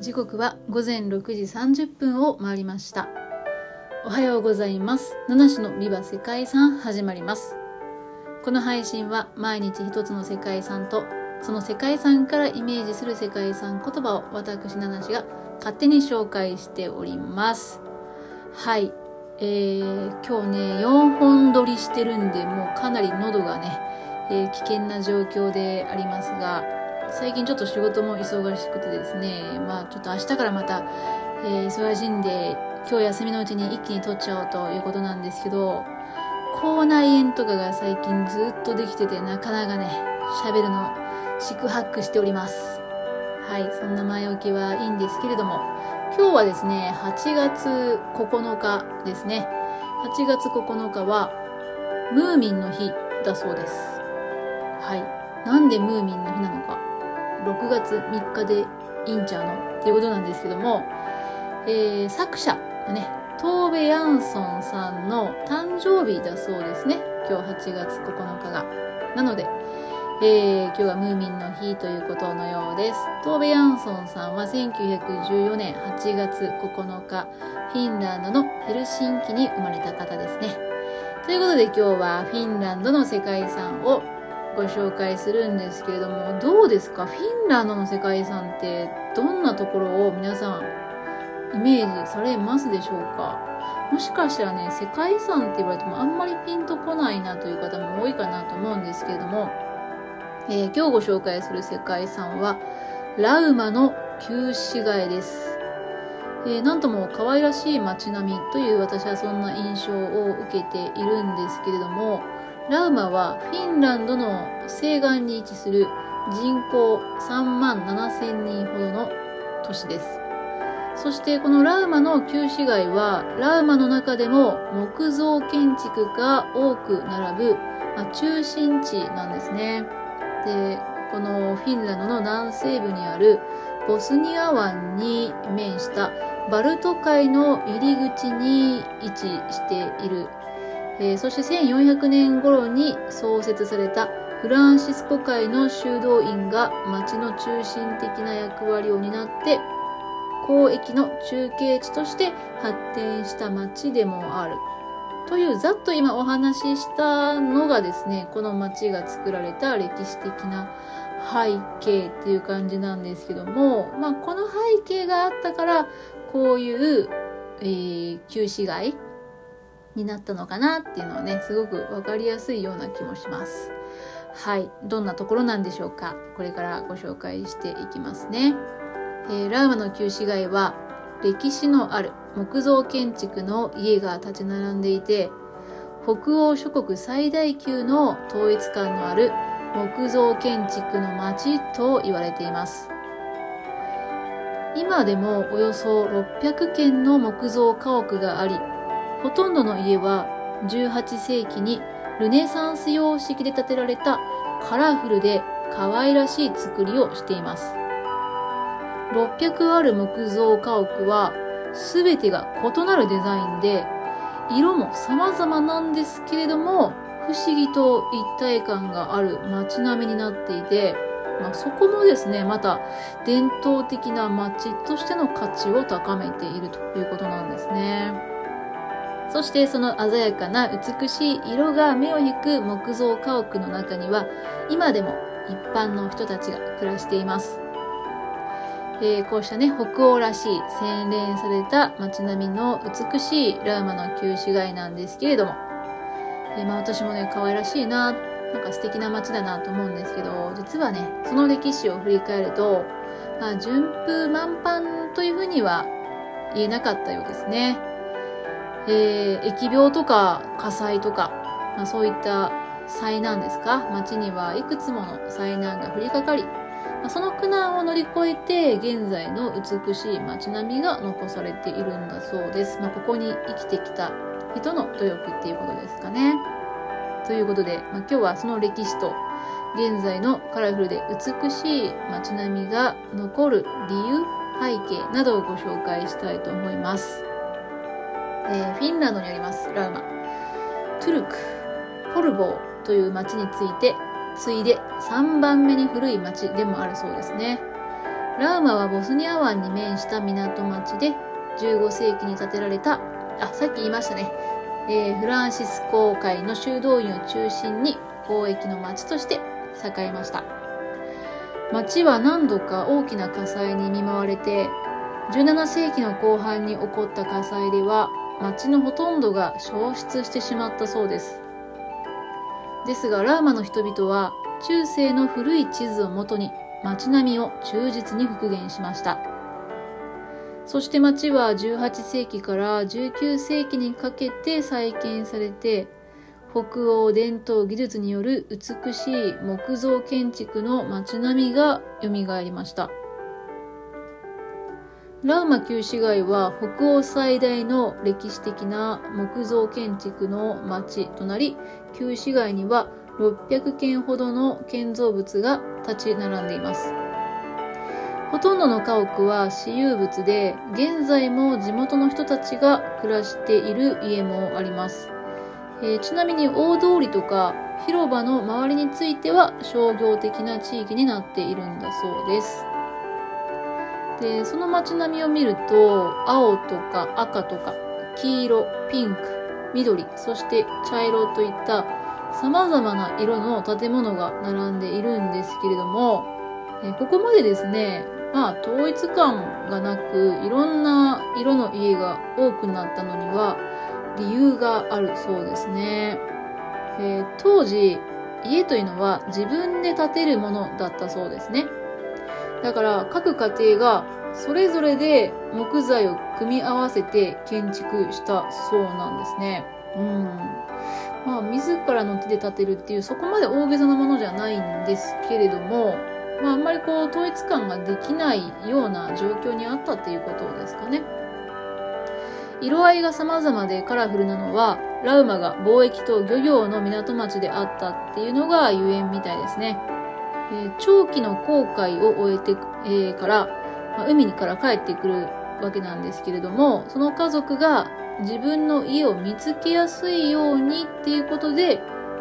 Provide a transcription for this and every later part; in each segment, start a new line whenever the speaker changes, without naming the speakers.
時刻は午前6時30分を回りました。おはようございます。七種のビバ世界遺産始まります。この配信は毎日一つの世界遺産とその世界遺産からイメージする世界遺産言葉を私七種が勝手に紹介しております。はい。えー、今日ね4本撮りしてるんでもうかなり喉がね、えー、危険な状況でありますが最近ちょっと仕事も忙しくてですね、まあちょっと明日からまた、えー、忙しいんで、今日休みのうちに一気に取っちゃおうということなんですけど、口内炎とかが最近ずっとできてて、なかなかね、喋るの、四苦八苦しております。はい、そんな前置きはいいんですけれども、今日はですね、8月9日ですね。8月9日は、ムーミンの日だそうです。はい。なんでムーミンの日なのか。6月3日でいいんちゃうのっていうことなんですけども、えー、作者のね、トーベ・ヤンソンさんの誕生日だそうですね。今日8月9日が。なので、えー、今日はムーミンの日ということのようです。トーベ・ヤンソンさんは1914年8月9日、フィンランドのヘルシンキに生まれた方ですね。ということで今日はフィンランドの世界遺産をご紹介するんですけれども、どうですか？フィンランドの世界遺産ってどんなところを皆さんイメージされますでしょうか？もしかしたらね、世界遺産って言われてもあんまりピンとこないなという方も多いかなと思うんですけれども、えー、今日ご紹介する世界遺産は、ラウマの旧市街です。えー、なんとも可愛らしい街並みという私はそんな印象を受けているんですけれども、ラウマはフィンランドの西岸に位置する人口3万7千人ほどの都市です。そしてこのラウマの旧市街はラウマの中でも木造建築が多く並ぶ、まあ、中心地なんですね。で、このフィンランドの南西部にあるボスニア湾に面したバルト海の入り口に位置しているえー、そして1400年頃に創設されたフランシスコ会の修道院が町の中心的な役割を担って交易の中継地として発展した町でもある。というざっと今お話ししたのがですね、この町が作られた歴史的な背景っていう感じなんですけども、まあこの背景があったから、こういう、えー、旧市街になったのかなっていうのはね、すごくわかりやすいような気もします。はい。どんなところなんでしょうか？これからご紹介していきますね。えー、ラウマの旧市街は歴史のある木造建築の家が立ち並んでいて、北欧諸国最大級の統一感のある木造建築の街と言われています。今でもおよそ600軒の木造家屋があり、ほとんどの家は18世紀にルネサンス様式で建てられたカラフルで可愛らしい作りをしています。600ある木造家屋は全てが異なるデザインで色も様々なんですけれども不思議と一体感がある街並みになっていて、まあ、そこもですね、また伝統的な街としての価値を高めているということなんですね。そしてその鮮やかな美しい色が目を引く木造家屋の中には今でも一般の人たちが暮らしています。えー、こうしたね、北欧らしい洗練された街並みの美しいラウマの旧市街なんですけれども、えー、まあ私もね、可愛らしいな、なんか素敵な街だなと思うんですけど、実はね、その歴史を振り返ると、まあ順風満帆というふうには言えなかったようですね。えー、疫病とか火災とか、まあ、そういった災難ですか？街にはいくつもの災難が降りかかり、まあ、その苦難を乗り越えて現在の美しい街並みが残されているんだそうです。まあ、ここに生きてきた人の努力っていうことですかね。ということで、まあ、今日はその歴史と現在のカラフルで美しい街並みが残る理由、背景などをご紹介したいと思います。えー、フィンランドにありますラウマ、トゥルク、ホルボーという町について、次いで3番目に古い町でもあるそうですね。ラウマはボスニア湾に面した港町で15世紀に建てられた、あ、さっき言いましたね。えー、フランシスコ会の修道院を中心に交易の町として栄えました。町は何度か大きな火災に見舞われて、17世紀の後半に起こった火災では町のほとんどが消失してしまったそうです。ですがラーマの人々は中世の古い地図をもとに町並みを忠実に復元しました。そして町は18世紀から19世紀にかけて再建されて、北欧伝統技術による美しい木造建築の街並みが蘇りました。ラウマ旧市街は北欧最大の歴史的な木造建築の町となり、旧市街には600件ほどの建造物が立ち並んでいます。ほとんどの家屋は私有物で、現在も地元の人たちが暮らしている家もあります。えー、ちなみに大通りとか広場の周りについては商業的な地域になっているんだそうです。で、その街並みを見ると、青とか赤とか、黄色、ピンク、緑、そして茶色といった様々な色の建物が並んでいるんですけれども、ここまでですね、まあ統一感がなく、いろんな色の家が多くなったのには理由があるそうですね。えー、当時、家というのは自分で建てるものだったそうですね。だから各家庭がそれぞれで木材を組み合わせて建築したそうなんですね。うん。まあ、自らの手で建てるっていうそこまで大げさなものじゃないんですけれども、まあ、あんまりこう統一感ができないような状況にあったっていうことですかね。色合いが様々でカラフルなのは、ラウマが貿易と漁業の港町であったっていうのがゆえんみたいですね。え、長期の航海を終えて、え、から、ま、海にから帰ってくるわけなんですけれども、その家族が自分の家を見つけやすいようにっていうことで、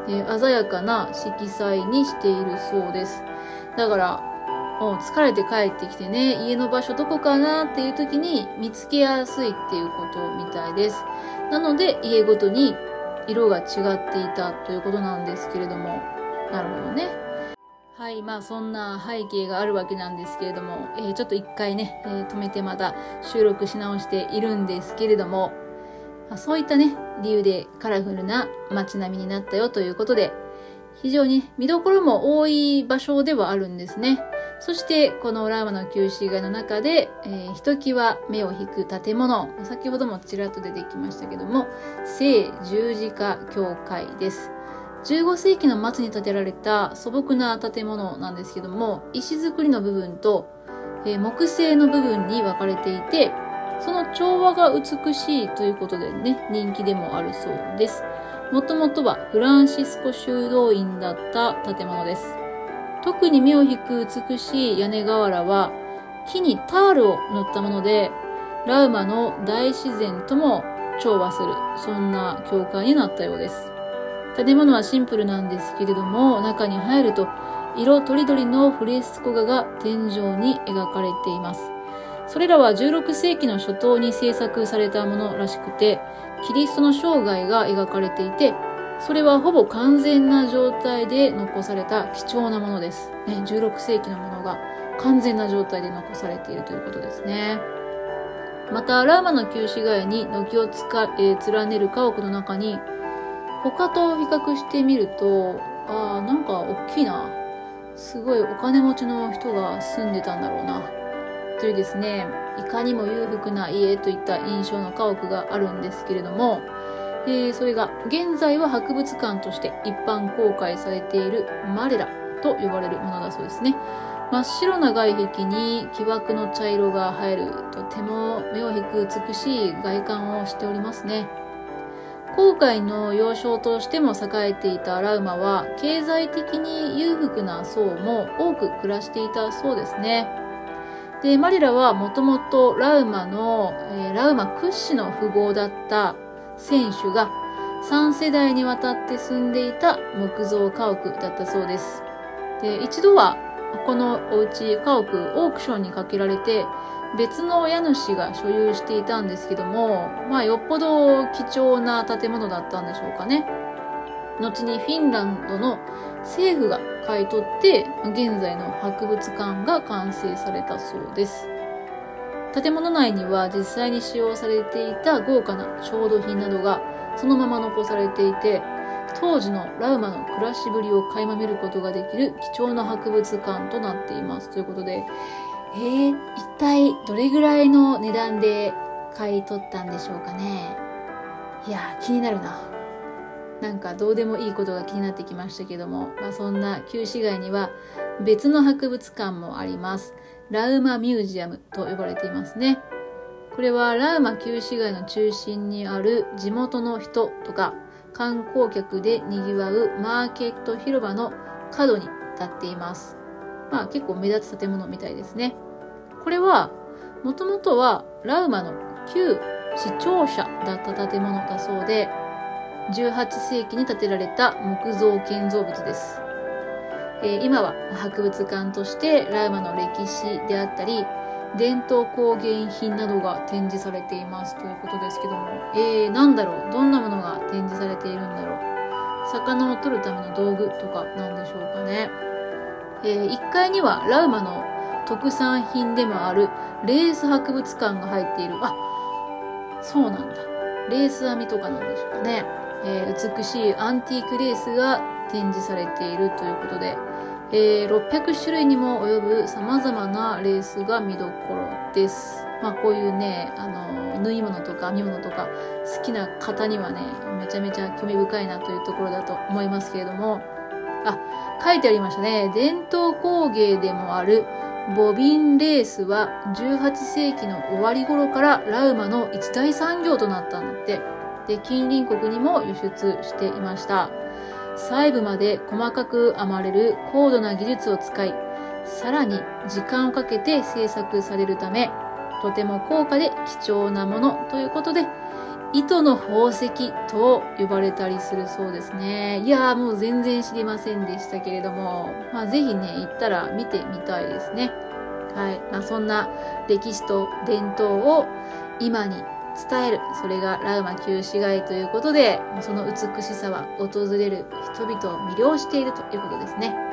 え、鮮やかな色彩にしているそうです。だから、もう疲れて帰ってきてね、家の場所どこかなっていう時に見つけやすいっていうことみたいです。なので、家ごとに色が違っていたということなんですけれども、なるほどね。はい、まあそんな背景があるわけなんですけれども、えー、ちょっと一回ね、えー、止めてまた収録し直しているんですけれども、まあ、そういったね、理由でカラフルな街並みになったよということで、非常に見どころも多い場所ではあるんですね。そして、このラーマの旧市街の中で、えー、ひときわ目を引く建物、先ほどもちらっと出てきましたけども、聖十字架教会です。15世紀の末に建てられた素朴な建物なんですけども、石造りの部分と、え、木製の部分に分かれていて、その調和が美しいということでね、人気でもあるそうです。もともとはフランシスコ修道院だった建物です。特に目を引く美しい屋根瓦は木にタールを塗ったもので、ラウマの大自然とも調和する、そんな教会になったようです。建物はシンプルなんですけれども、中に入ると色とりどりのフレスコ画が天井に描かれています。それらは16世紀の初頭に制作されたものらしくて、キリストの生涯が描かれていて、それはほぼ完全な状態で残された貴重なものです。ね、16世紀のものが完全な状態で残されているということですね。また、ラーマの旧市街に軒を、えー、連ねる家屋の中に、他と比較してみると、ああ、なんか大きいな。すごいお金持ちの人が住んでたんだろうな。というですね、いかにも裕福な家といった印象の家屋があるんですけれども、えー、それが現在は博物館として一般公開されているマレラと呼ばれるものだそうですね。真っ白な外壁に木枠の茶色が入るとても目を引く美しい外観をしておりますね。航海の要衝としても栄えていたラウマは経済的に裕福な層も多く暮らしていたそうですね。で、マリラはもともとラウマの、えー、ラウマ屈指の富豪だった選手が3世代にわたって住んでいた木造家屋だったそうです。で、一度はこのお家家屋オークションにかけられて別の家主が所有していたんですけども、まあよっぽど貴重な建物だったんでしょうかね。後にフィンランドの政府が買い取って現在の博物館が完成されたそうです。建物内には実際に使用されていた豪華な調度品などがそのまま残されていて当時のラウマの暮らしぶりを垣間見ることができる貴重な博物館となっていますということでえー、一体どれぐらいの値段で買い取ったんでしょうかね。いや気になるな。なんかどうでもいいことが気になってきましたけども、まあ、そんな旧市街には別の博物館もあります。ラウマミュージアムと呼ばれていますね。これはラウマ旧市街の中心にある地元の人とか観光客で賑わうマーケット広場の角に立っています。まあ結構目立つ建物みたいですね。これはもともとはラウマの旧市庁舎だった建物だそうで18世紀に建てられた木造建造物です。えー、今は博物館としてラウマの歴史であったり伝統工芸品などが展示されていますということですけども、えー、なんだろう？どんなものが展示されているんだろう？魚を取るための道具とかなんでしょうかね。えー、1階にはラウマの特産品でもあるレース博物館が入っている。あ、そうなんだ。レース編みとかなんでしょうかね。えー、美しいアンティークレースが展示されているということで、えー、600種類にも及ぶ様々なレースが見どころです。まあこういうね、あの、縫い物とか編み物とか好きな方にはね、めちゃめちゃ興味深いなというところだと思いますけれども、あ、書いてありましたね。伝統工芸でもあるボビンレースは18世紀の終わり頃からラウマの一大産業となったんだって。で、近隣国にも輸出していました。細部まで細かく編まれる高度な技術を使い、さらに時間をかけて制作されるため、とても高価で貴重なものということで、糸の宝石と呼ばれたりするそうですね。いやーもう全然知りませんでしたけれども、まあぜひね、行ったら見てみたいですね。はい。まあそんな歴史と伝統を今に伝える。それがラウマ旧市街ということで、その美しさは訪れる人々を魅了しているということですね。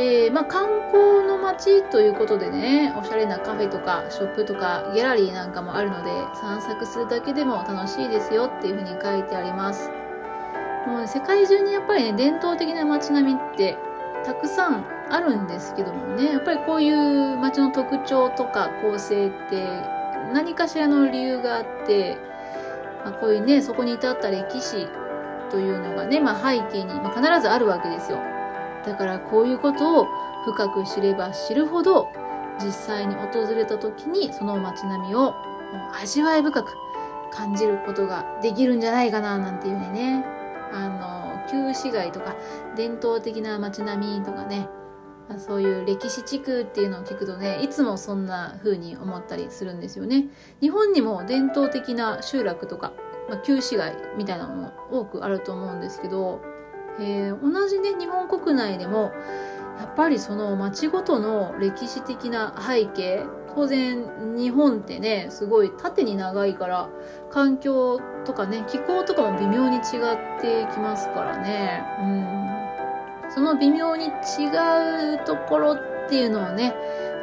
えー、まあ、観光の街ということでね、おしゃれなカフェとかショップとかギャラリーなんかもあるので、散策するだけでも楽しいですよっていうふうに書いてあります。もう世界中にやっぱりね、伝統的な街並みってたくさんあるんですけどもね、やっぱりこういう街の特徴とか構成って何かしらの理由があって、まあ、こういうね、そこに至った歴史というのがね、まあ、背景に、まあ、必ずあるわけですよ。だからこういうことを深く知れば知るほど、実際に訪れた時にその街並みを味わい深く感じることができるんじゃないかな、なんていうふうにね。あの、旧市街とか伝統的な街並みとかね、そういう歴史地区っていうのを聞くとねいつもそんな風に思ったりするんですよね日本にも伝統的な集落とか、まあ、旧市街みたいなのも多くあると思うんですけど、えー、同じね日本国内でもやっぱりその町ごとの歴史的な背景当然日本ってねすごい縦に長いから環境とかね気候とかも微妙に違ってきますからね。うん。その微妙に違うところっていうのをね、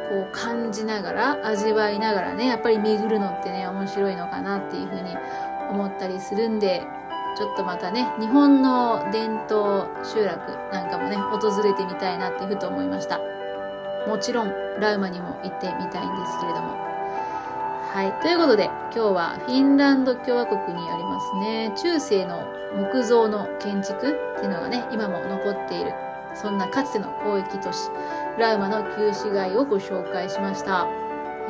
こう感じながら、味わいながらね、やっぱり巡るのってね、面白いのかなっていうふうに思ったりするんで、ちょっとまたね、日本の伝統集落なんかもね、訪れてみたいなってふと思いました。もちろん、ラウマにも行ってみたいんですけれども。はい。ということで、今日はフィンランド共和国にありますね、中世の木造の建築っていうのがね、今も残っている、そんなかつての交易都市、ラウマの旧市街をご紹介しました。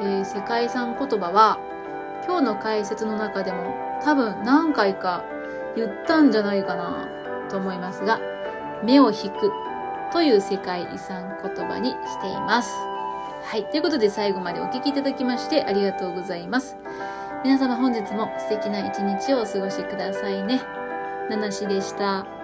えー、世界遺産言葉は、今日の解説の中でも多分何回か言ったんじゃないかなと思いますが、目を引くという世界遺産言葉にしています。はい。ということで最後までお聴きいただきましてありがとうございます。皆様本日も素敵な一日をお過ごしくださいね。ナナシでした。